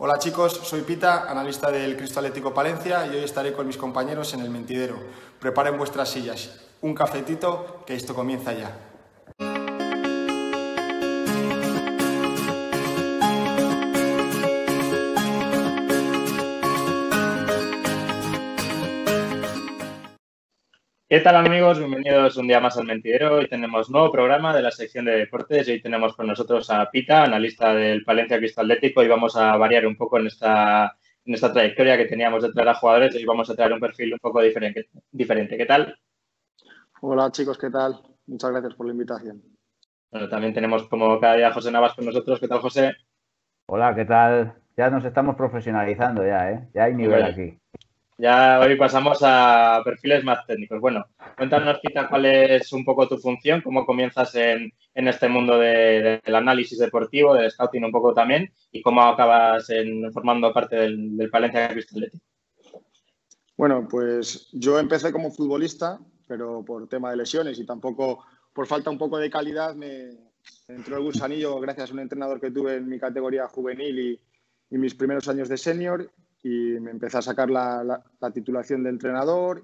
Hola chicos, soy Pita, analista del Cristo Atlético Palencia y hoy estaré con mis compañeros en el mentidero. Preparen vuestras sillas, un cafetito, que esto comienza ya. ¿Qué tal amigos? Bienvenidos un día más al Mentidero. Hoy tenemos nuevo programa de la sección de deportes y hoy tenemos con nosotros a Pita, analista del Palencia Cristo Atlético y vamos a variar un poco en esta, en esta trayectoria que teníamos de traer a jugadores y vamos a traer un perfil un poco diferente. diferente. ¿Qué tal? Hola chicos, ¿qué tal? Muchas gracias por la invitación. Bueno, también tenemos como cada día a José Navas con nosotros. ¿Qué tal José? Hola, ¿qué tal? Ya nos estamos profesionalizando ya, ¿eh? Ya hay nivel aquí. Ya hoy pasamos a perfiles más técnicos. Bueno, cuéntanos, Pita, cuál es un poco tu función, cómo comienzas en, este mundo del análisis deportivo, del scouting un poco también, y cómo acabas en, formando parte del, del Palencia Cristalete. Bueno, pues yo empecé como futbolista, pero por tema de lesiones y tampoco por falta un poco de calidad me entró el gusanillo gracias a un entrenador que tuve en mi categoría juvenil y, y mis primeros años de senior y me empecé a sacar la, titulación de entrenador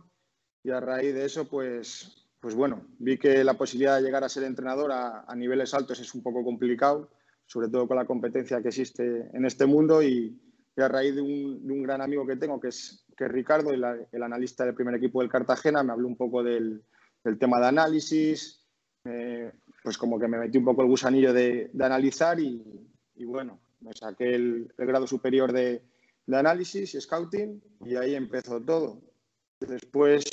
y a raíz de eso, pues, pues bueno, vi que la posibilidad de llegar a ser entrenador a, niveles altos es un poco complicado, sobre todo con la competencia que existe en este mundo y, a raíz de un, gran amigo que tengo, que es, que Ricardo, el, el, analista del primer equipo del Cartagena, me habló un poco del, tema de análisis, pues como que me metí un poco el gusanillo de, analizar y, bueno, me saqué el grado superior de, de análisis y scouting y ahí empezó todo. Después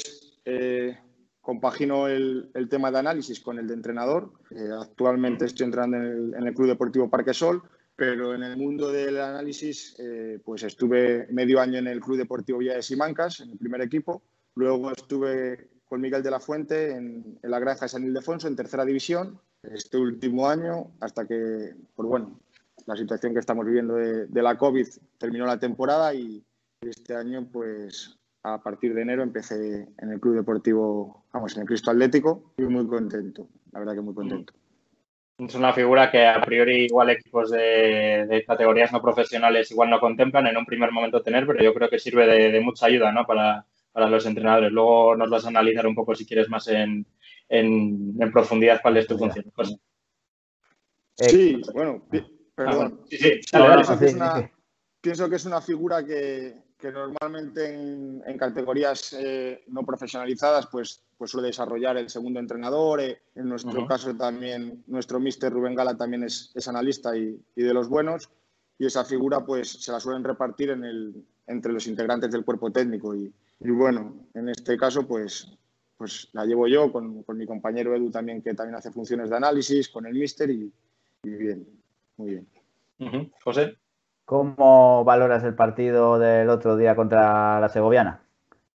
eh, compagino el, tema de análisis con el de entrenador. Eh, actualmente estoy entrando en el, Club Deportivo Parque Sol, pero en el mundo del análisis eh, pues estuve medio año en el Club Deportivo Villa de Simancas, en el primer equipo. Luego estuve con Miguel de la Fuente en, la granja de San Ildefonso, en tercera división, este último año, hasta que, pues bueno, la situación que estamos viviendo de, la COVID terminó la temporada y este año, pues a partir de enero empecé en el Club Deportivo, vamos, en el Cristo Atlético y muy contento, la verdad que muy contento. Es una figura que a priori igual equipos de, categorías no profesionales igual no contemplan en un primer momento tener, pero yo creo que sirve de, mucha ayuda ¿no? para, los entrenadores. Luego nos vas a analizar un poco si quieres más en, profundidad cuál es tu función. Sí, bueno, Perdón. pienso, que es una, figura que, normalmente en, categorías eh, no profesionalizadas pues, pues suele desarrollar el segundo entrenador. Eh, en nuestro caso también nuestro mister Rubén Gala también es, analista y, de los buenos. Y esa figura pues se la suelen repartir en el, entre los integrantes del cuerpo técnico. Y, bueno, en este caso pues, pues la llevo yo con, mi compañero Edu también que también hace funciones de análisis, con el mister y bien. Muy bien. José. ¿Cómo valoras el partido del otro día contra la Segoviana?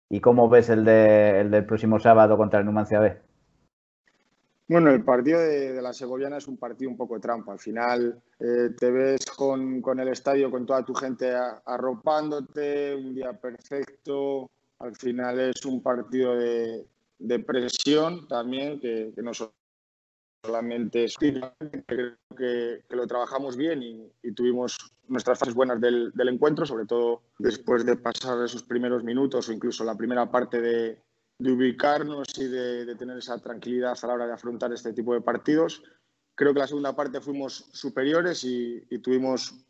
¿Y cómo ves el, del próximo sábado contra el Numancia B? Bueno, el partido de, la Segoviana es un partido un poco trampa. Al final eh, te ves con, el estadio, con toda tu gente arropándote, un día perfecto. Al final es un partido de, presión también que, que nos solamente creo que, lo trabajamos bien y, tuvimos nuestras fases buenas del, encuentro, sobre todo después de pasar esos primeros minutos o incluso la primera parte de, ubicarnos y de, tener esa tranquilidad a la hora de afrontar este tipo de partidos. Creo que la segunda parte fuimos superiores y, tuvimos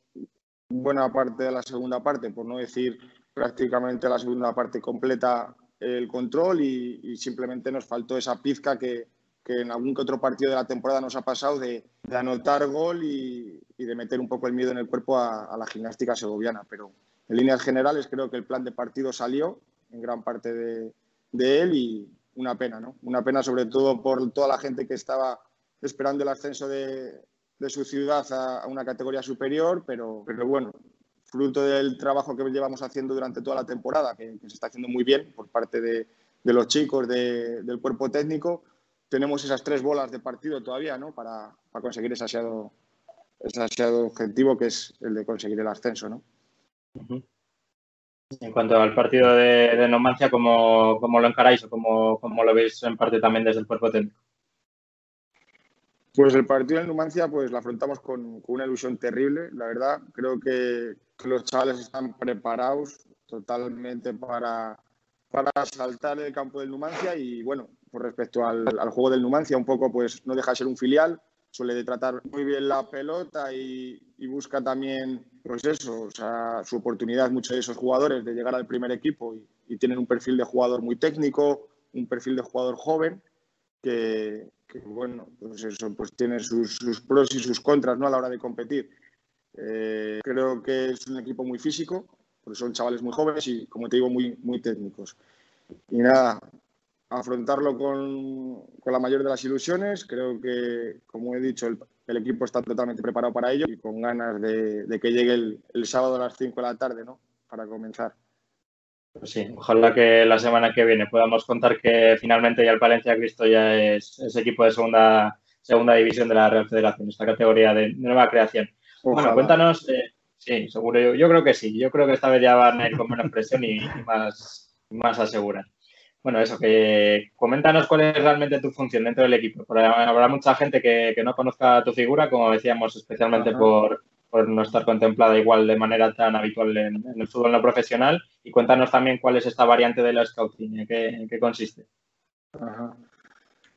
buena parte de la segunda parte, por no decir prácticamente la segunda parte completa el control y simplemente nos faltó esa pizca que, que en algún que otro partido de la temporada nos ha pasado de, anotar gol y, de meter un poco el miedo en el cuerpo a, la gimnástica segoviana. Pero en líneas generales creo que el plan de partido salió en gran parte de, él y una pena, ¿no? Una pena sobre todo por toda la gente que estaba esperando el ascenso de, su ciudad a, una categoría superior, pero, pero bueno, fruto del trabajo que llevamos haciendo durante toda la temporada, que, se está haciendo muy bien por parte de, los chicos, del cuerpo técnico, tenemos esas tres bolas de partido todavía, ¿no? Para, conseguir ese ansiado, ese objetivo que es el de conseguir el ascenso, ¿no? En cuanto al partido de, de Nomancia, ¿cómo, lo encaráis o cómo, lo veis en parte también desde el cuerpo técnico? Pues el partido de Numancia pues lo afrontamos con, una ilusión terrible, la verdad. Creo que, los chavales están preparados totalmente para, para saltar el campo del Numancia y bueno, por respecto al, juego del Numancia, un poco pues no deja de ser un filial, suele tratar muy bien la pelota y, busca también pues su oportunidad muchos de esos jugadores de llegar al primer equipo y, y tienen un perfil de jugador muy técnico, un perfil de jugador joven que, bueno, pues eso pues tiene sus, pros y sus contras ¿no? a la hora de competir. Eh, creo que es un equipo muy físico, porque son chavales muy jóvenes y, como te digo, muy, muy técnicos. Y nada, afrontarlo con, con la mayor de las ilusiones. Creo que, como he dicho, el, equipo está totalmente preparado para ello y con ganas de, de que llegue el, el, sábado a las 5 de la tarde, ¿no? Para comenzar. Pues sí, ojalá que la semana que viene podamos contar que finalmente ya el Palencia Cristo ya es, equipo de segunda, segunda división de la Real Federación, esta categoría de nueva creación. Bueno, cuéntanos, eh, sí, seguro, yo, yo, creo que sí, yo creo que esta vez ya van a ir con menos presión y, más, más aseguran. Bueno, eso, que coméntanos cuál es realmente tu función dentro del equipo. Porque habrá mucha gente que, no conozca tu figura, como decíamos, especialmente por, por no estar contemplada igual de manera tan habitual en, el fútbol no profesional. Y cuéntanos también cuál es esta variante de la scouting, en qué, consiste.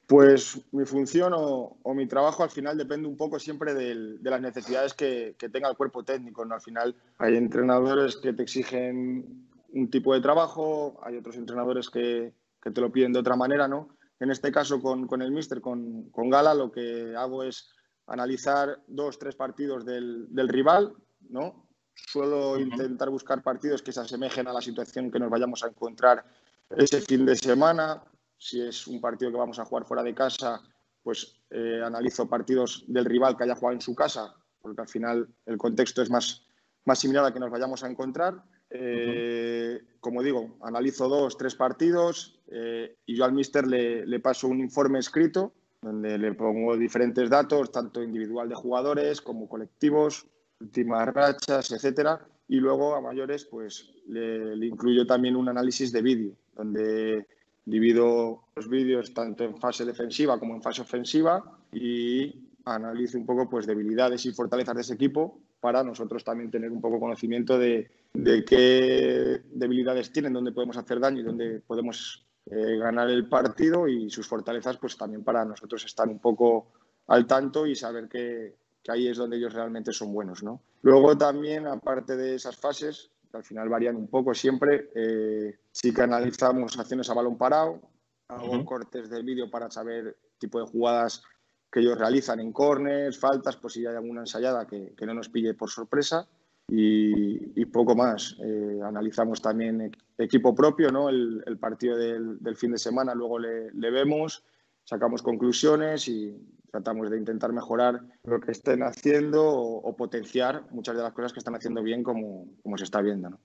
Pues mi función o, mi trabajo al final depende un poco siempre de las necesidades que, tenga el cuerpo técnico. ¿no? Al final hay entrenadores que te exigen un tipo de trabajo, hay otros entrenadores que, te lo piden de otra manera. ¿no? En este caso con, el míster, con, con Gala, lo que hago es analizar dos, tres partidos del, rival, ¿no? Suelo intentar buscar partidos que se asemejen a la situación que nos vayamos a encontrar ese fin de semana. Si es un partido que vamos a jugar fuera de casa, pues eh, analizo partidos del rival que haya jugado en su casa, porque al final el contexto es más, más similar al que nos vayamos a encontrar. Eh, como digo, analizo dos, tres partidos eh, y yo al míster le, le paso un informe escrito donde le pongo diferentes datos, tanto individual de jugadores como colectivos, últimas rachas, etcétera. Y luego a mayores, pues le, incluyo también un análisis de vídeo, donde divido los vídeos tanto en fase defensiva como en fase ofensiva y analizo un poco pues debilidades y fortalezas de ese equipo para nosotros también tener un poco conocimiento de, de qué debilidades tienen, dónde podemos hacer daño y dónde podemos eh, ganar el partido y sus fortalezas, pues también para nosotros estar un poco al tanto y saber que, ahí es donde ellos realmente son buenos. ¿no? Luego también, aparte de esas fases, que al final varían un poco siempre, eh, sí que analizamos acciones a balón parado, hago cortes del vídeo para saber tipo de jugadas que ellos realizan en corners, faltas, por si hay alguna ensayada que, que no nos pille por sorpresa y, poco más. Eh, analizamos también equipo propio, ¿no? el, partido del, fin de semana, luego le, vemos, sacamos conclusiones y tratamos de intentar mejorar lo que estén haciendo o, potenciar muchas de las cosas que están haciendo bien como, como se está viendo. ¿no?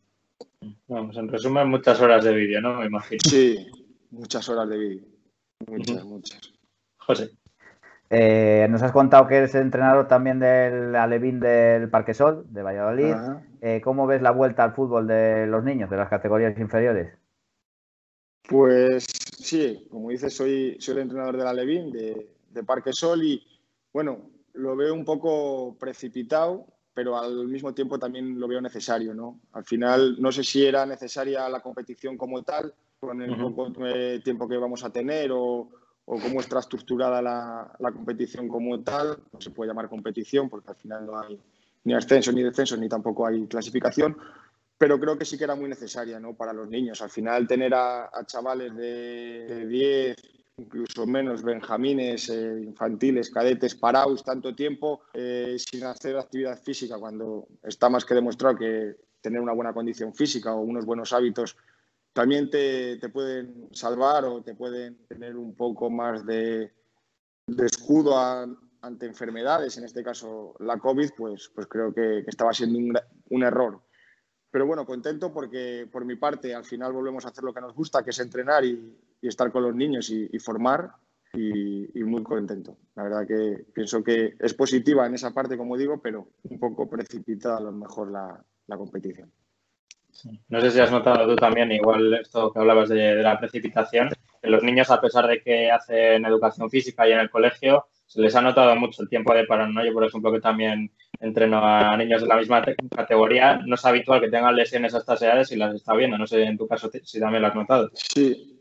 Vamos, en resumen, muchas horas de vídeo, ¿no? Me imagino. Sí, muchas horas de vídeo. Muchas, muchas. José. Eh, nos has contado que eres entrenador también del Alevín del Parque Sol, de Valladolid. Eh, ¿Cómo ves la vuelta al fútbol de los niños, de las categorías inferiores? Pues sí, como dices, soy, soy el entrenador del Alevín de, de Parque Sol y bueno, lo veo un poco precipitado, pero al mismo tiempo también lo veo necesario, ¿no? Al final, no sé si era necesaria la competición como tal, con el poco tiempo que vamos a tener o, o cómo está estructurada la, competición como tal, no se puede llamar competición porque al final no hay ni ascenso ni descenso ni tampoco hay clasificación, pero creo que sí que era muy necesaria ¿no? para los niños. Al final tener a, chavales de, 10, incluso menos, benjamines, eh, infantiles, cadetes, parados tanto tiempo eh, sin hacer actividad física, cuando está más que demostrado que tener una buena condición física o unos buenos hábitos también te, pueden salvar o te pueden tener un poco más de, escudo ante enfermedades, en este caso la COVID, pues, pues creo que, estaba siendo un, error. Pero bueno, contento porque por mi parte al final volvemos a hacer lo que nos gusta, que es entrenar y, estar con los niños y, formar y, muy contento. La verdad que pienso que es positiva en esa parte, como digo, pero un poco precipitada a lo mejor la competición. No sé si has notado tú también, igual esto que hablabas de, la precipitación, que los niños, a pesar de que hacen educación física y en el colegio, se les ha notado mucho el tiempo de parón, ¿no? Yo, por ejemplo, que también entreno a niños de la misma categoría, no es habitual que tengan lesiones a estas edades y las está viendo. No sé en tu caso si también lo has notado. Sí,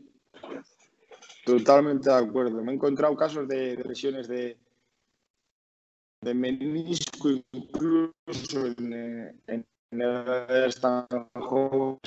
totalmente de acuerdo. Me he encontrado casos de, lesiones de, de menisco, incluso en, en, tan jóvenes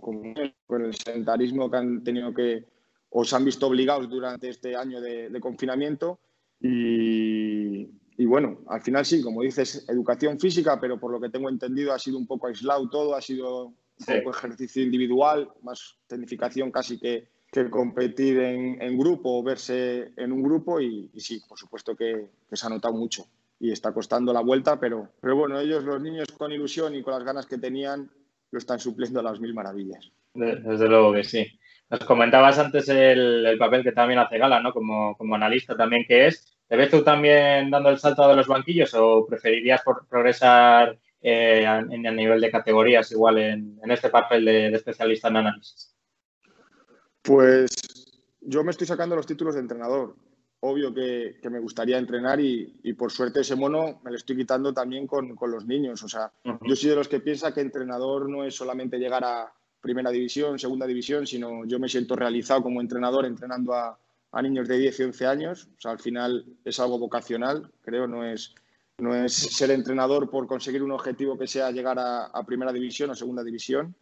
como, con el sedentarismo que han tenido que o se han visto obligados durante este año de, de confinamiento y, y bueno, al final sí, como dices, educación física, pero por lo que tengo entendido ha sido un poco aislado todo, ha sido un poco ejercicio individual, más tecnificación casi que, que competir en, en, grupo o verse en un grupo y, sí, por supuesto que, se ha notado mucho y está costando la vuelta, pero, pero bueno, ellos, los niños con ilusión y con las ganas que tenían, lo están supliendo a las mil maravillas. Desde luego que sí. Nos comentabas antes el, el papel que también hace Gala, ¿no? Como, como analista también que es. ¿Te ves tú también dando el salto de los banquillos o preferirías progresar eh, en el nivel de categorías igual en, este papel de, especialista en análisis? Pues yo me estoy sacando los títulos de entrenador. Obvio que, me gustaría entrenar y, por suerte ese mono me lo estoy quitando también con, los niños. O sea, yo soy de los que piensa que entrenador no es solamente llegar a primera división, segunda división, sino yo me siento realizado como entrenador entrenando a, a niños de 10 y 11 años. O sea, al final es algo vocacional, creo, no es, no es ser entrenador por conseguir un objetivo que sea llegar a, primera división o segunda división.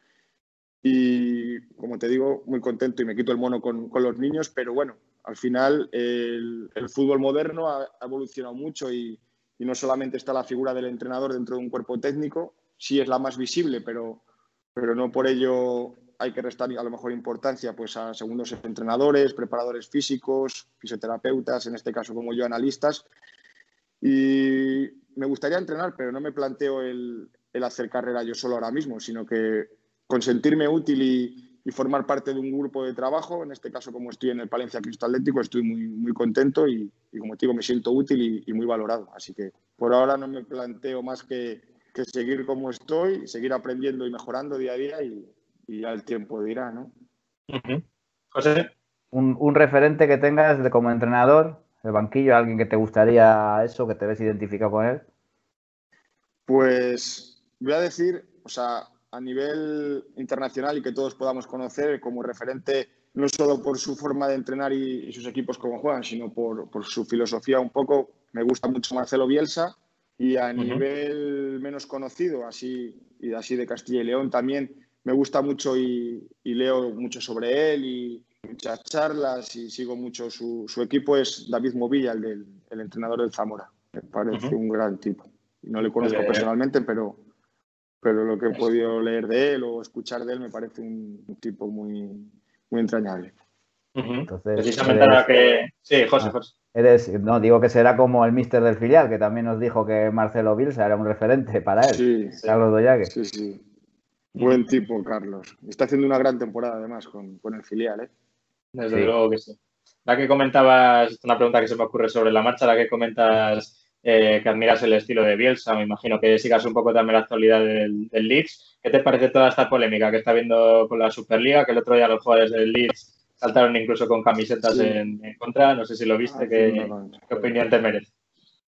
Y como te digo, muy contento y me quito el mono con, con los niños, pero bueno, al final el, el fútbol moderno ha, evolucionado mucho y, no solamente está la figura del entrenador dentro de un cuerpo técnico, sí es la más visible, pero, pero no por ello hay que restar a lo mejor importancia pues, a segundos entrenadores, preparadores físicos, fisioterapeutas, en este caso como yo, analistas. Y me gustaría entrenar, pero no me planteo el, hacer carrera yo solo ahora mismo, sino que consentirme útil y, formar parte de un grupo de trabajo. En este caso, como estoy en el Palencia Cristo Atlético, estoy muy, muy contento y, como te digo, me siento útil y, muy valorado. Así que por ahora no me planteo más que, que seguir como estoy, seguir aprendiendo y mejorando día a día y, y ya el tiempo dirá, ¿no? José. Un, referente que tengas de como entrenador, el banquillo, alguien que te gustaría eso, que te ves identificado con él. Pues voy a decir, o sea, a nivel internacional y que todos podamos conocer como referente, no solo por su forma de entrenar y, sus equipos como juegan, sino por, su filosofía un poco. Me gusta mucho Marcelo Bielsa y a nivel menos conocido, así y así de Castilla y León también, me gusta mucho y, leo mucho sobre él y muchas charlas y sigo mucho su, equipo es David Movilla, el, el entrenador del Zamora. Me parece un gran tipo. No le conozco personalmente, pero, pero lo que he podido leer de él o escuchar de él me parece un, tipo muy, muy entrañable. Entonces, Precisamente eres, que... Sí, José, José. Eres, no, digo que será como el mister del filial, que también nos dijo que Marcelo Bielsa era un referente para él. Sí, Carlos Doyague. Sí, sí. Buen tipo, Carlos. Está haciendo una gran temporada además con, el filial, ¿eh? Desde luego que sí. La que comentabas, una pregunta que se me ocurre sobre la marcha, la que comentas eh, que admiras el estilo de Bielsa, me imagino que sigas un poco también la actualidad del, Leeds. ¿Qué te parece toda esta polémica que está viendo con la Superliga? Que el otro día los jugadores del Leeds saltaron incluso con camisetas en, contra. No sé si lo viste, ah, ¿qué, ¿qué opinión te merece?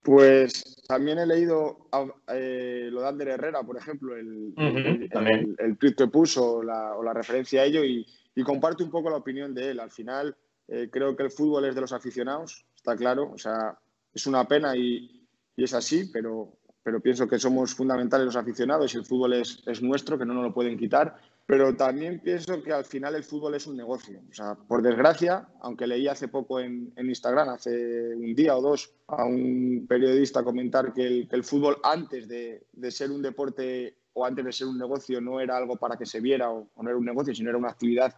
Pues también he leído eh, lo de Ander Herrera, por ejemplo, el, el, tweet que puso o la referencia a ello y, comparto un poco la opinión de él. Al final, eh, creo que el fútbol es de los aficionados, está claro. O sea, es una pena y, es así, pero, pero pienso que somos fundamentales los aficionados y el fútbol es, es nuestro, que no nos lo pueden quitar pero también pienso que al final el fútbol es un negocio. O sea, por desgracia, aunque leí hace poco en, Instagram, hace un día o dos, a un periodista comentar que el, fútbol antes de, ser un deporte o antes de ser un negocio no era algo para que se viera o, no era un negocio, sino era una actividad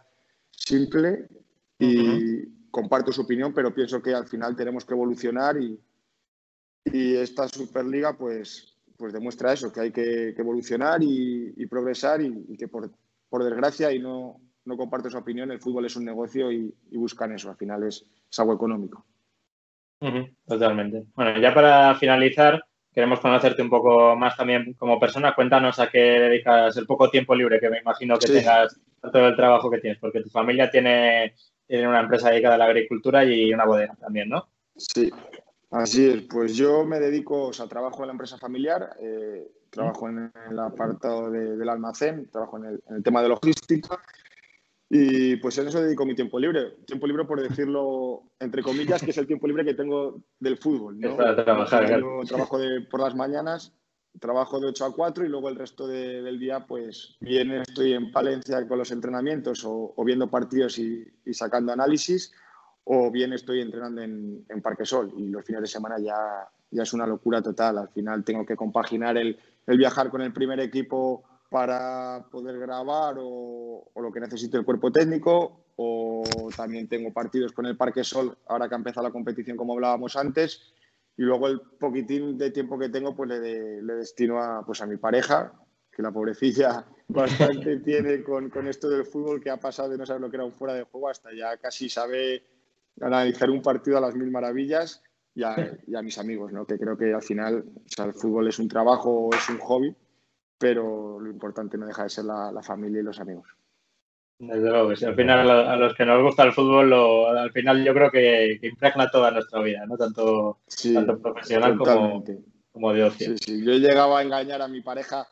simple y comparto su opinión, pero pienso que al final tenemos que evolucionar y, y esta Superliga pues, pues demuestra eso, que hay que, evolucionar y, progresar y que por, por desgracia, y no, no comparto esa opinión, el fútbol es un negocio y, buscan eso, al final es, algo económico. totalmente. Bueno, ya para finalizar, queremos conocerte un poco más también como persona. Cuéntanos a qué dedicas el poco tiempo libre que me imagino que tengas todo el trabajo que tienes, porque tu familia tiene, tiene una empresa dedicada a la agricultura y una bodega también, ¿no? Sí. Así es, pues yo me dedico, o sea, trabajo en la empresa familiar, eh, trabajo en el apartado del almacén, trabajo en el, en el, tema de logística y pues en eso dedico mi tiempo libre. Tiempo libre, por decirlo entre comillas, que es el tiempo libre que tengo del fútbol. ¿no? para trabajar. Yo trabajo de, por las mañanas, trabajo de 8 a 4 y luego el resto de, del día, pues bien estoy en Palencia con los entrenamientos o, o viendo partidos y, y, sacando análisis, o bien estoy entrenando en, en Parque Sol y los fines de semana ya, ya es una locura total. Al final tengo que compaginar el, el viajar con el primer equipo para poder grabar o, o, lo que necesite el cuerpo técnico o también tengo partidos con el Parque Sol ahora que ha empezado la competición como hablábamos antes y luego el poquitín de tiempo que tengo pues le, de, le destino a, pues a mi pareja que la pobrecilla bastante tiene con, con, esto del fútbol que ha pasado de no saber lo que era un fuera de juego hasta ya casi sabe analizar un partido a las mil maravillas y a, y a mis amigos, ¿no? que creo que al final o sea, el fútbol es un trabajo, es un hobby pero lo importante no deja de ser la, la familia y los amigos. Desde luego, si al final a los que nos gusta el fútbol, lo, al final yo creo que, que, impregna toda nuestra vida, ¿no? Tanto, sí, tanto profesional como, como, de ocio. Sí, sí. Yo he llegado a engañar a mi pareja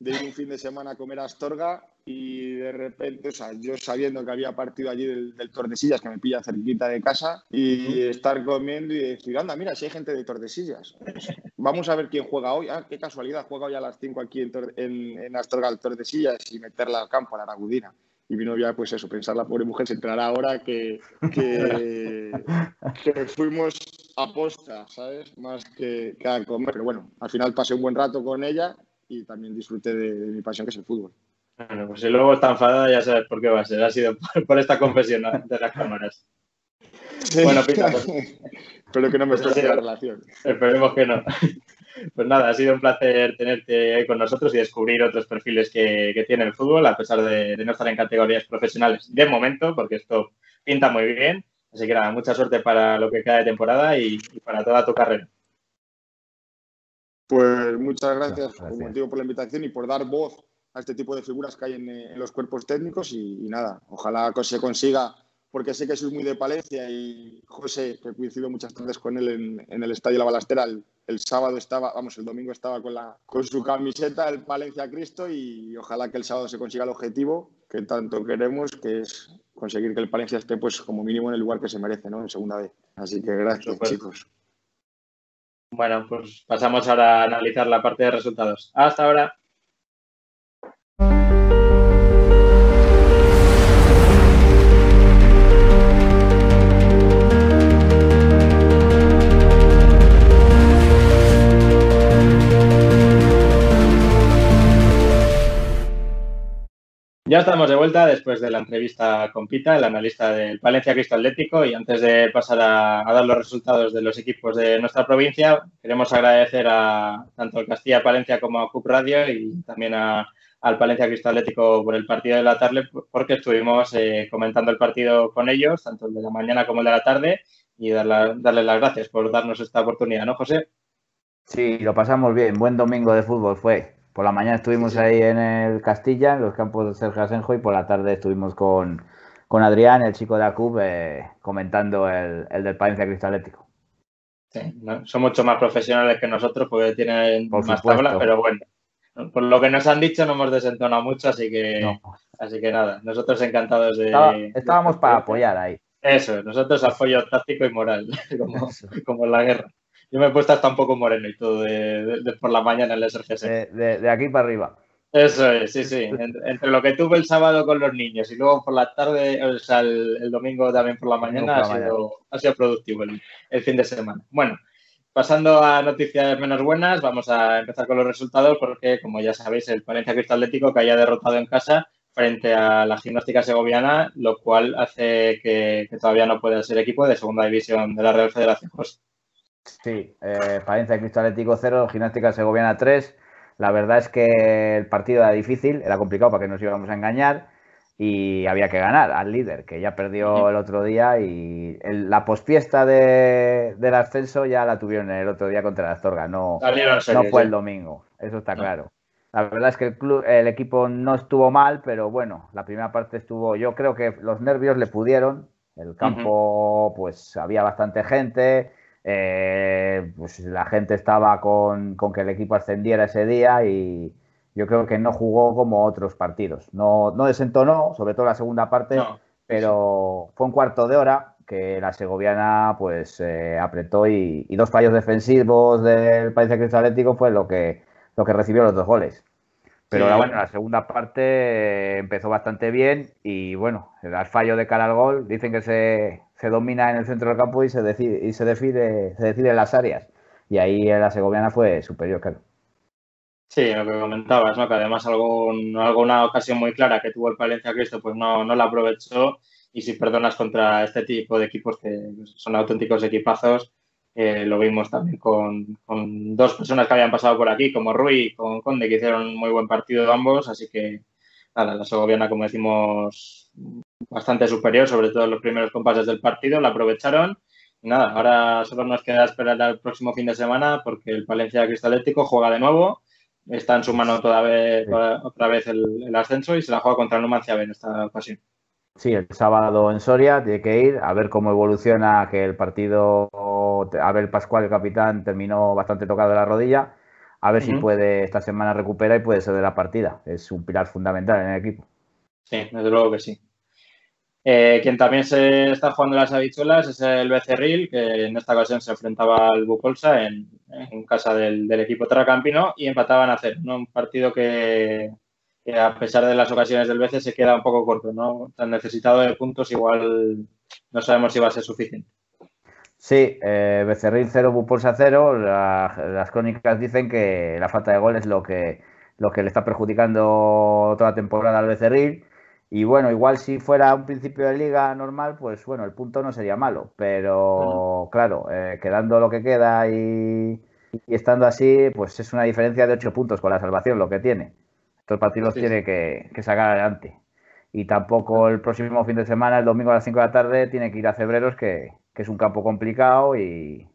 de ir un fin de semana a comer a Astorga y de repente, o sea, yo sabiendo que había partido allí del, del Tordesillas, que me pilla cerquita de casa, y estar comiendo y decir, anda, mira, si hay gente de Tordesillas, vamos a ver quién juega hoy. Ah, qué casualidad, juega hoy a las 5 aquí en, en, en Astorga el Tordesillas y meterla al campo, a la Aragudina. Y mi novia, pues eso, pensar la pobre mujer se entrará ahora que, que, que fuimos a posta, ¿sabes? Más que, que, a comer. Pero bueno, al final pasé un buen rato con ella y también disfruté de, de mi pasión, que es el fútbol. Bueno, pues si luego está enfadada, ya sabes por qué va a ser. Ha sido por, por esta confesión de las cámaras. Sí. Bueno, Pita, pues, espero que no me estrope la relación. Esperemos que no. Pues nada, ha sido un placer tenerte ahí con nosotros y descubrir otros perfiles que, que tiene el fútbol, a pesar de, de, no estar en categorías profesionales de momento, porque esto pinta muy bien. Así que nada, mucha suerte para lo que queda de temporada y, y para toda tu carrera. Pues muchas gracias, gracias. como digo, por la invitación y por dar voz a este tipo de figuras que hay en, en los cuerpos técnicos y, y, nada, ojalá se consiga, porque sé que soy muy de Palencia y José, que coincido muchas tardes con él en, en el Estadio La Balastera, el, el, sábado estaba, vamos, el domingo estaba con, la, con su camiseta, el Palencia Cristo, y ojalá que el sábado se consiga el objetivo que tanto queremos, que es conseguir que el Palencia esté, pues, como mínimo en el lugar que se merece, ¿no? En segunda vez. Así que gracias, Super. chicos. Bueno, pues pasamos ahora a analizar la parte de resultados. Hasta ahora. Ya estamos de vuelta después de la entrevista con Pita, el analista del Palencia Cristo Atlético, y antes de pasar a, dar los resultados de los equipos de nuestra provincia, queremos agradecer a tanto al Castilla Palencia como a CUP Radio y también al Palencia Cristo Atlético por el partido de la tarde, porque estuvimos eh, comentando el partido con ellos, tanto el de la mañana como el de la tarde, y darle, darles las gracias por darnos esta oportunidad, ¿no, José? Sí, lo pasamos bien. Buen domingo de fútbol fue. Por la mañana estuvimos ahí en el Castilla, en los campos de Sergio Asenjo, y por la tarde estuvimos con, con Adrián, el chico de ACUB, eh, comentando el, el, del Palencia Cristalético. Sí, no, son mucho más profesionales que nosotros porque tienen por más tablas, pero bueno, por lo que nos han dicho no hemos desentonado mucho, así que, no. así que nada, nosotros encantados de... Estaba, estábamos de, para apoyar ahí. Eso, nosotros apoyo táctico y moral, como, como en la guerra. Yo me he puesto hasta un poco moreno y todo de, de, de por la mañana en el SRGS. De, de, aquí para arriba. Eso es, sí, sí. Entre, entre, lo que tuve el sábado con los niños y luego por la tarde, o sea, el, el domingo también por la mañana, ha, sido, ha, sido, productivo el, el, fin de semana. Bueno, pasando a noticias menos buenas, vamos a empezar con los resultados porque, como ya sabéis, el Palencia Cristo Atlético que haya derrotado en casa frente a la gimnástica segoviana, lo cual hace que, que todavía no pueda ser equipo de segunda división de la Real Federación. Sí, eh, Palencia Cristo Atlético 0, Gimnástica Segoviana 3. La verdad es que el partido era difícil, era complicado para que nos íbamos a engañar y había que ganar al líder, que ya perdió el otro día y el, la posfiesta de, del ascenso ya la tuvieron el otro día contra la Astorga, no, no fue el domingo, eso está no. claro. La verdad es que el, club, el equipo no estuvo mal, pero bueno, la primera parte estuvo, yo creo que los nervios le pudieron, el campo uh -huh. pues había bastante gente, eh, pues la gente estaba con, que el equipo ascendiera ese día y yo creo que no jugó como otros partidos. No, no desentonó, sobre todo la segunda parte, pero fue un cuarto de hora que la segoviana pues eh, apretó y, dos fallos defensivos del País de Cristo Atlético fue lo que, lo que recibió los dos goles. Pero bueno, la segunda parte eh, empezó bastante bien y bueno, el fallo de cara al gol, dicen que se, se domina en el centro del campo y se decide, y se decide, se decide en las áreas. Y ahí la segoviana fue superior, claro. Sí, lo que comentabas, ¿no? que además algún, alguna ocasión muy clara que tuvo el Palencia Cristo, pues no, no la aprovechó y si perdonas contra este tipo de equipos que son auténticos equipazos, eh, lo vimos también con, dos personas que habían pasado por aquí, como Rui y con Conde, que hicieron muy buen partido ambos, así que nada, la segoviana, como decimos, bastante superior, sobre todo en los primeros compases del partido, la aprovecharon. Y nada, ahora solo nos queda esperar al próximo fin de semana porque el Palencia Cristalético juega de nuevo, está en su mano toda vez, otra vez el, ascenso y se la juega contra el Numancia en esta ocasión. Sí, el sábado en Soria tiene que ir a ver cómo evoluciona que el partido, Abel Pascual, el capitán, terminó bastante tocado de la rodilla. A ver si puede esta semana recupera y puede ser de la partida. Es un pilar fundamental en el equipo. Sí, desde luego que sí. Eh, quien también se está jugando las habichuelas es el Becerril, que en esta ocasión se enfrentaba al Bucolsa en, casa del, equipo Tracampino y empataban a hacer Un partido que, que a pesar de las ocasiones del BC se queda un poco corto, ¿no? Tan necesitado de puntos, igual no sabemos si va a ser suficiente. Sí, eh, Becerril 0, Bupolsa 0. las crónicas dicen que la falta de gol es lo que, lo que le está perjudicando toda la temporada al Becerril. Y bueno, igual si fuera un principio de liga normal, pues bueno, el punto no sería malo. Pero claro, eh, quedando lo que queda y, y, estando así, pues es una diferencia de 8 puntos con la salvación lo que tiene. Estos partidos tiene que, sacar adelante. Y tampoco el próximo fin de semana, el domingo a las 5 de la tarde, tiene que ir a Cebreros, que, es un campo complicado y,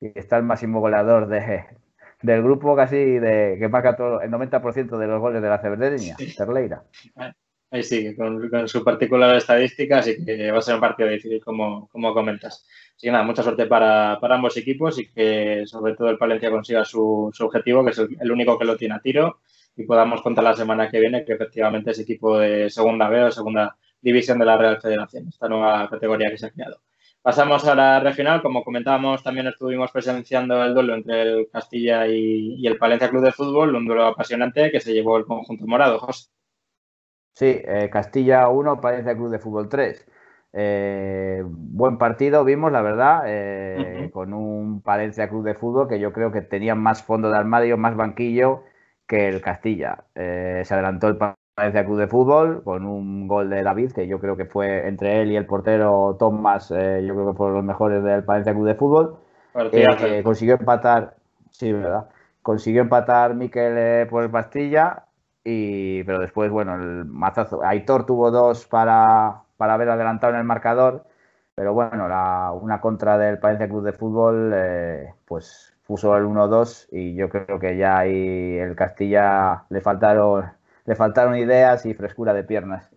está el máximo goleador del grupo, casi de que marca todo, el 90% de los goles de la Cebrereña, Terleira. Ahí sí, con, su particular estadística, así que va a ser un partido difícil, como, como comentas. Así que nada, mucha suerte para, ambos equipos y que sobre todo el Palencia consiga su, objetivo, que es el único que lo tiene a tiro y podamos contar la semana que viene que efectivamente es equipo de segunda B o segunda división de la Real Federación, esta nueva categoría que se ha creado. Pasamos a la regional, como comentábamos, también estuvimos presenciando el duelo entre el Castilla y, el Palencia Club de Fútbol, un duelo apasionante que se llevó el conjunto morado, José. Sí, eh, Castilla 1, Palencia Club de Fútbol 3. Eh, buen partido vimos, la verdad, eh, con un Palencia Club de Fútbol que yo creo que tenía más fondo de armario, más banquillo que el Castilla. Eh, se adelantó el Palencia Club de Fútbol con un gol de David, que yo creo que fue entre él y el portero Tomás, eh, yo creo que fueron los mejores del Palencia Club de Fútbol. Eh, consiguió empatar, sí, ¿verdad? Consiguió empatar Miquel por el Pastilla, y, pero después, bueno, el mazazo. Aitor tuvo dos para, para haber adelantado en el marcador, pero bueno, la, una contra del Palencia Club de Fútbol, pues puso el 1-2 y yo creo que ya ahí el Castilla le faltaron, le faltaron ideas y frescura de piernas.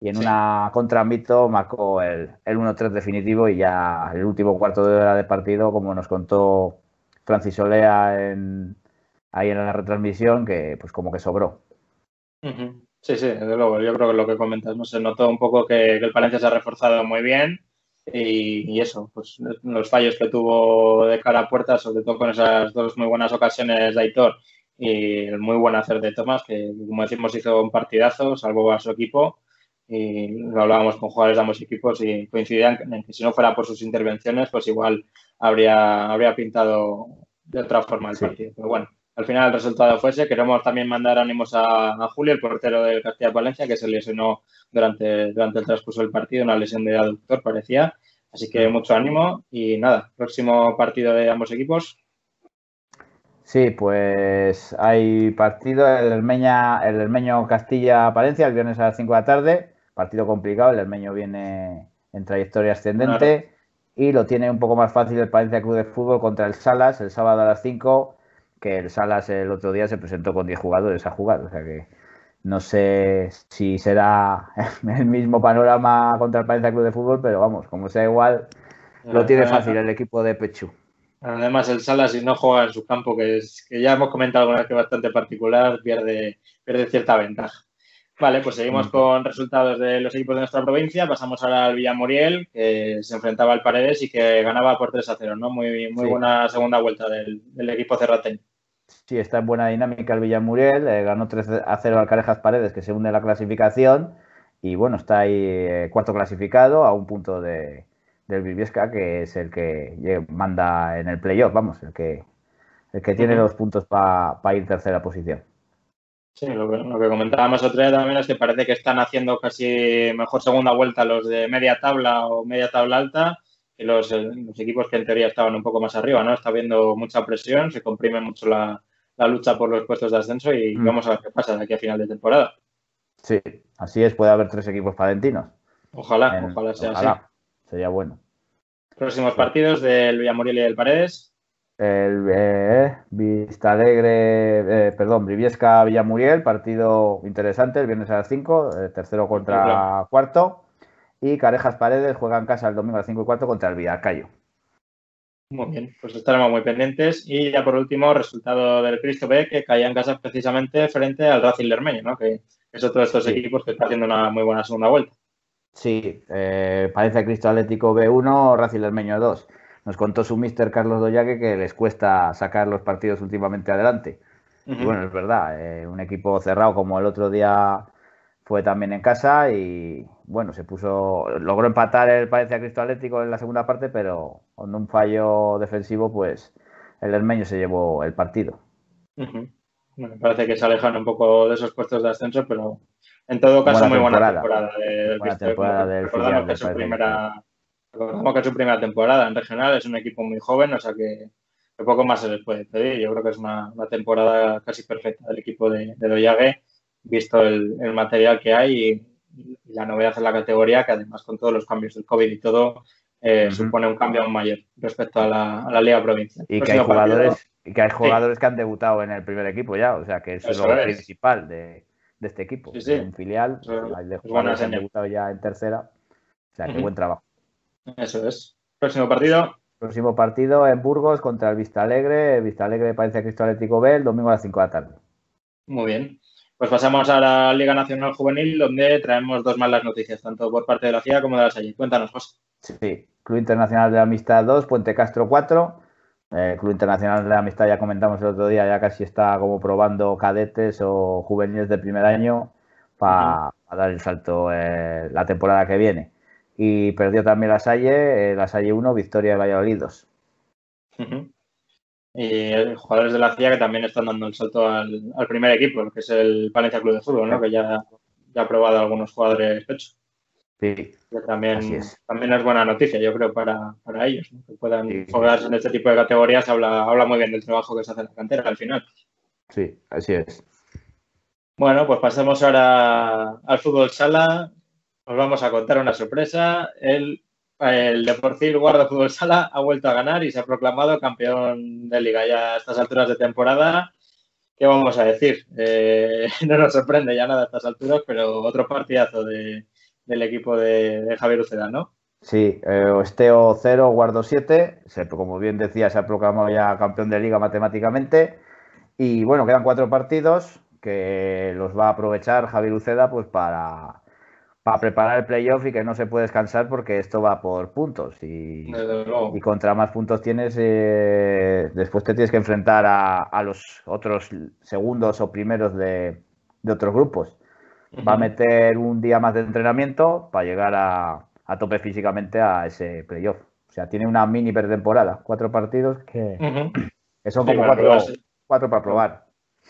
Y en una contrambito marcó el, el 1-3 definitivo y ya el último cuarto de hora de partido, como nos contó Francis Olea en, ahí en la retransmisión, que pues como que sobró. Sí, sí, desde luego. Yo creo que lo que comentas, ¿no? se notó un poco que, que el Palencia se ha reforzado muy bien y, eso, pues los fallos que tuvo de cara a puerta, sobre todo con esas dos muy buenas ocasiones de Aitor y el muy buen hacer de Tomás, que como decimos hizo un partidazo, salvo a su equipo. Y lo hablábamos con jugadores de ambos equipos y coincidían en que si no fuera por sus intervenciones, pues igual habría, habría pintado de otra forma el partido. Pero bueno, al final el resultado fue ese. Queremos también mandar ánimos a, Julio, el portero del Castilla Valencia, que se lesionó durante, durante el transcurso del partido, una lesión de aductor parecía. Así que mucho ánimo y nada, próximo partido de ambos equipos. Sí, pues hay partido, el, Hermeña, el Hermeño Castilla-Palencia, el viernes a las 5 de la tarde. Partido complicado, el Hermeño viene en trayectoria ascendente y lo tiene un poco más fácil el Palencia Club de Fútbol contra el Salas el sábado a las 5 que el Salas el otro día se presentó con 10 jugadores a jugar. O sea que no sé si será el mismo panorama contra el Palencia Club de Fútbol, pero vamos, como sea igual, lo tiene fácil el equipo de Pechu. Además, el Sala, si no juega en su campo, que, es, que ya hemos comentado alguna vez que es bastante particular, pierde, pierde cierta ventaja. Vale, pues seguimos con resultados de los equipos de nuestra provincia. Pasamos ahora al Villamoriel, que se enfrentaba al Paredes y que ganaba por 3 a 0, ¿no? Muy, muy buena segunda vuelta del, equipo cerrateño. Sí, está en buena dinámica el Villamuriel. Eh, ganó 3 a 0 al Carejas Paredes, que se une la clasificación. Y bueno, está ahí eh, cuarto clasificado a un punto de, del Viviesca, que es el que manda en el playoff, vamos, el que, el que tiene los puntos para ir tercera posición. Sí, lo que, lo que comentábamos otro día también es que parece que están haciendo casi mejor segunda vuelta los de media tabla o media tabla alta que los, eh, los equipos que en teoría estaban un poco más arriba, ¿no? Está habiendo mucha presión, se comprime mucho la, lucha por los puestos de ascenso y mm. vamos a ver qué pasa de aquí a final de temporada. Sí, así es, puede haber tres equipos palentinos. Ojalá, ojalá sea así. Sería bueno. Próximos partidos del Villamoriel y del Paredes el eh, Vista Alegre, eh, perdón, Briviesca Villamuriel, partido interesante, el viernes a las 5, eh, tercero contra cuarto. Y Carejas Paredes juega en casa el domingo a las 5 y cuarto contra el Villacayo. Muy bien, pues estaremos muy pendientes. Y ya por último, resultado del Cristo B, que caía en casa precisamente frente al Racing Lermeño, ¿no? que es otro de estos equipos que está haciendo una muy buena segunda vuelta. Sí, parece Cristo Atlético B1, Racing Lermeño 2. Nos contó su mister Carlos Doyague que les cuesta sacar los partidos últimamente adelante. Y bueno, es verdad, eh, un equipo cerrado como el otro día fue también en casa y bueno, se puso, logró empatar el Palencia Cristo Atlético en la segunda parte, pero con un fallo defensivo, pues el Hermeño se llevó el partido. Bueno, parece que se alejan un poco de esos puestos de ascenso, pero en todo caso muy buena temporada, del buena temporada del Recordamos que su primera, Recordamos que es su primera temporada en regional, es un equipo muy joven, o sea que, poco más se les puede pedir. Yo creo que es una, temporada casi perfecta del equipo de, de visto el, material que hay y, la novedad en la categoría, que además con todos los cambios del COVID y todo, eh, supone un cambio aún mayor respecto a la, Liga Provincial. Y que, hay jugadores, que hay jugadores que han debutado en el primer equipo ya, o sea que eso, es lo principal de, este equipo. Sí, Un filial, hay de jugadores que han debutado ya en tercera, o sea que buen trabajo. Eso es. Próximo partido. Próximo partido en Burgos contra el Vista Alegre. Vista Alegre parece Cristo Atlético B el domingo a las 5 de la tarde. Muy bien. Pues pasamos a la Liga Nacional Juvenil, donde traemos dos malas noticias, tanto por parte de la CIA como de la SAI. Cuéntanos, José. Sí, Club Internacional de la Amistad 2, Puente Castro 4. Eh, Club Internacional de la Amistad, ya comentamos el otro día, ya casi está como probando cadetes o juveniles de primer año para dar el salto eh, la temporada que viene y perdió también la Salle, eh, la Salle 1, Victoria de Valladolid 2. Y jugadores de la CIA que también están dando el salto al, primer equipo, que es el Palencia Club de Fútbol, ¿no? que ya, ya ha probado algunos jugadores pecho. Sí, también, es. también es buena noticia, yo creo, para, para ellos, que puedan jugarse en este tipo de categorías. Habla, habla muy bien del trabajo que se hace en la cantera al final. Sí, así es. Bueno, pues pasemos ahora al fútbol sala os vamos a contar una sorpresa. El, el Deportivo Guarda Fútbol Sala ha vuelto a ganar y se ha proclamado campeón de liga ya a estas alturas de temporada. ¿Qué vamos a decir? Eh, no nos sorprende ya nada a estas alturas, pero otro partidazo de, del equipo de, Javier Uceda, ¿no? Sí, eh, Osteo 0, Guardo 7. como bien decía, se ha proclamado ya campeón de liga matemáticamente. Y bueno, quedan cuatro partidos que los va a aprovechar Javier Uceda pues para para preparar el playoff y que no se puede descansar porque esto va por puntos y, y contra más puntos tienes, eh, después te tienes que enfrentar a, los otros segundos o primeros de, otros grupos. Va a meter un día más de entrenamiento para llegar a, tope físicamente a ese playoff. O sea, tiene una mini pretemporada, cuatro partidos que, son como cuatro, cuatro para probar.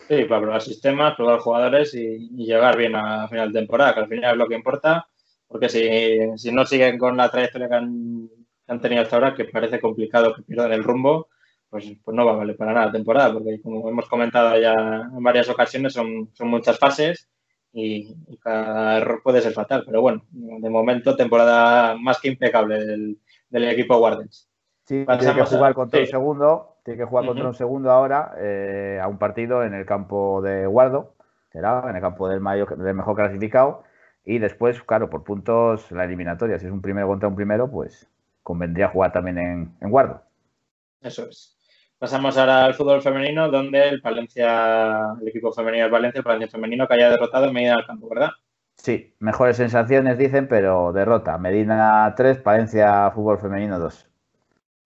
Sí, para probar sistemas, probar jugadores y, llegar bien a final de temporada, que al final es lo que importa, porque si, no siguen con la trayectoria que han, tenido hasta ahora, que parece complicado que pierdan el rumbo, pues, pues no va a valer para nada la temporada, porque como hemos comentado ya en varias ocasiones, son, son muchas fases y, cada error puede ser fatal. Pero bueno, de momento, temporada más que impecable del, equipo Wardens. Sí, tiene que jugar contra el segundo tiene que jugar contra un segundo ahora eh, a un partido en el campo de Guardo, será en el campo del, mayor, del mejor clasificado. Y después, claro, por puntos, la eliminatoria. Si es un primero contra un primero, pues convendría jugar también en, Guardo. Eso es. Pasamos ahora al fútbol femenino, donde el Valencia, el equipo femenino del Valencia, el Valencia femenino, que haya derrotado en Medina del Campo, ¿verdad? Sí, mejores sensaciones dicen, pero derrota. Medina 3, Valencia Fútbol Femenino 2.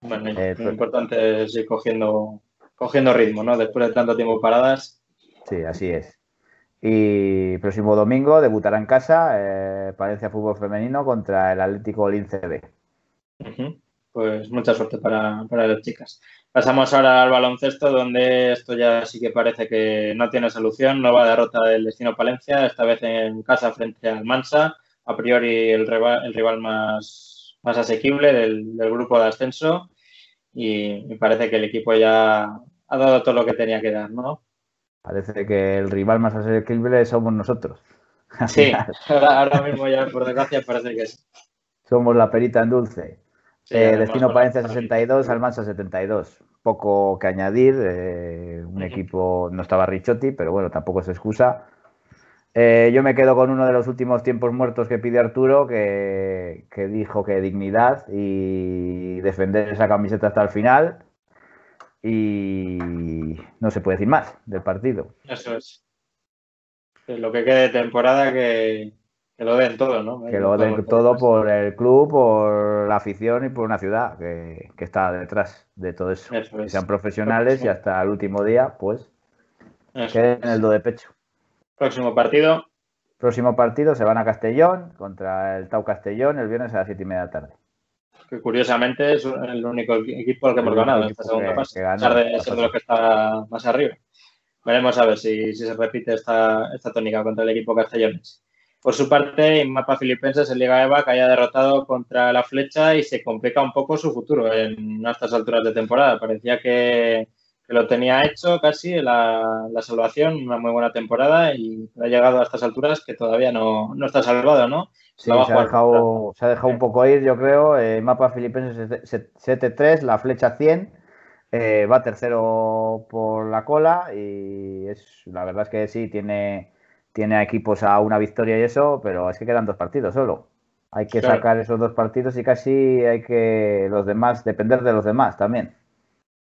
Bueno, eh, lo importante es ir cogiendo, cogiendo ritmo, ¿no? Después de tanto tiempo paradas. Sí, así es. Y próximo domingo debutará en casa eh, Valencia Fútbol Femenino contra el Atlético Lince B. Pues mucha suerte para, las chicas. Pasamos ahora al baloncesto, donde esto ya sí que parece que no tiene solución. Nueva derrota del Destino Palencia, esta vez en casa frente al Mansa. A priori el rival, el rival más, más asequible del, grupo de ascenso. Y me parece que el equipo ya ha dado todo lo que tenía que dar, ¿no? Parece que el rival más asequible somos nosotros. Sí, ahora, mismo ya por desgracia parece que sí. Somos la perita en dulce. Eh, Destino Palencia 62, Almansa 72. Poco que añadir. Eh, un equipo, no estaba Richotti, pero bueno, tampoco se excusa. Eh, yo me quedo con uno de los últimos tiempos muertos que pide Arturo, que, que dijo que dignidad y defender esa camiseta hasta el final y no se puede decir más del partido. Eso es. Lo que quede de temporada que, lo den todo, ¿no? Que lo den todo por el club, por la afición y por una ciudad que, está detrás de todo eso. que sean profesionales y hasta el último día, pues, queden en el do de pecho. Próximo partido. Próximo partido se van a Castellón contra el Tau Castellón el viernes a las siete y media de la tarde que curiosamente es el único equipo al que hemos ganado en esta segunda fase, a pesar de ser de los que está más arriba. Veremos a ver si, se repite esta, esta tónica contra el equipo castellonense. Por su parte, Mapa Filipenses en Liga EVA que haya derrotado contra la flecha y se complica un poco su futuro en estas alturas de temporada. Parecía que, lo tenía hecho casi la, la, salvación, una muy buena temporada y ha llegado a estas alturas que todavía no, no está salvado, ¿no? Sí, se, ha dejado, se ha dejado un poco ir, yo creo. Eh, mapa filipenses 7-3, la flecha 100. Eh, va tercero por la cola y es la verdad es que sí, tiene, tiene equipos a una victoria y eso, pero es que quedan dos partidos solo. Hay que sacar esos dos partidos y casi hay que los demás, depender de los demás también.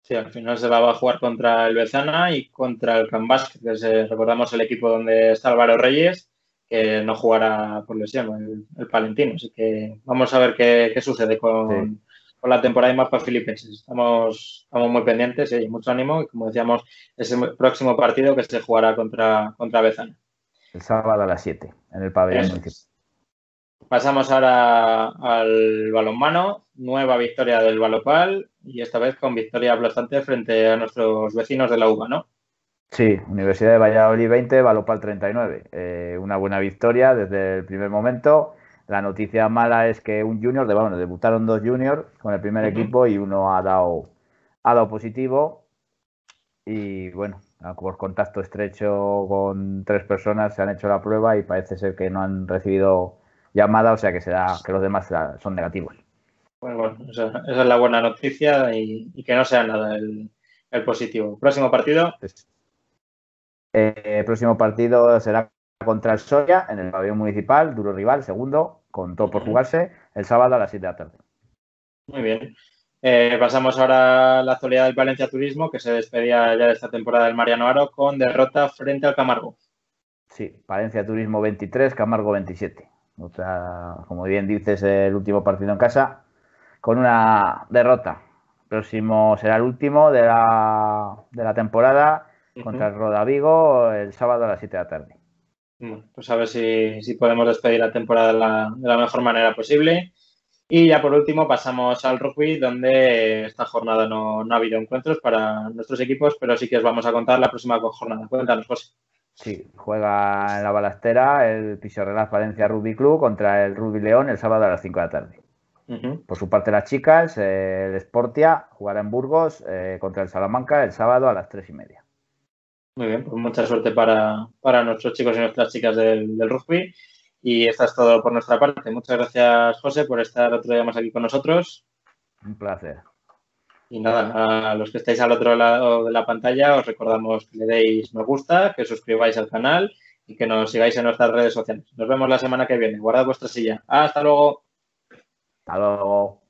Sí, al final se va a jugar contra el Bezana y contra el Canvas, que es, recordamos el equipo donde está Álvaro Reyes que no jugará por lesión, el, Palentino. Así que vamos a ver qué, sucede con, la temporada de Mapa Filipenses. Estamos, estamos muy pendientes y hay mucho ánimo. Y como decíamos, es el próximo partido que se jugará contra, contra Bezana. El sábado a las 7 en el pabellón Pasamos ahora al balonmano. Nueva victoria del Balopal y esta vez con victoria aplastante frente a nuestros vecinos de la UBA, ¿no? Sí, Universidad de Valladolid 20, Valopal 39. Eh, una buena victoria desde el primer momento. La noticia mala es que un junior, de, bueno, debutaron dos juniors con el primer equipo y uno ha dado, ha dado positivo. Y bueno, por contacto estrecho con tres personas se han hecho la prueba y parece ser que no han recibido llamada, o sea que será que los demás son negativos. Bueno, esa, es la buena noticia y, que no sea nada el, el positivo. Próximo partido. El eh, próximo partido será contra el Soria en el pabellón municipal, duro rival, segundo, con todo por jugarse, el sábado a las 7 de la tarde. Muy bien. Eh, pasamos ahora a la actualidad del Valencia Turismo, que se despedía ya de esta temporada del Mariano Aro con derrota frente al Camargo. Sí, Valencia Turismo 23, Camargo 27. O sea, como bien dices, el último partido en casa, con una derrota. próximo será el último de la, de la temporada contra el Rodavigo el sábado a las 7 de la tarde. pues a ver si, podemos despedir la temporada de la, mejor manera posible. Y ya por último pasamos al rugby, donde esta jornada no, ha habido encuentros para nuestros equipos, pero sí que os vamos a contar la próxima jornada. Cuéntanos, José. Sí, juega en la balastera el Pisorrelas Valencia Rugby Club contra el Rugby León el sábado a las 5 de la tarde. Por su parte, las chicas, el Sportia jugará en Burgos eh, contra el Salamanca el sábado a las 3 y media. Muy bien, pues mucha suerte para, nuestros chicos y nuestras chicas del, rugby. Y esto es todo por nuestra parte. Muchas gracias, José, por estar otro día más aquí con nosotros. Un placer. Y nada, a los que estáis al otro lado de la pantalla, os recordamos que le deis me gusta, que suscribáis al canal y que nos sigáis en nuestras redes sociales. Nos vemos la semana que viene. Guardad vuestra silla. Hasta luego. Hasta luego.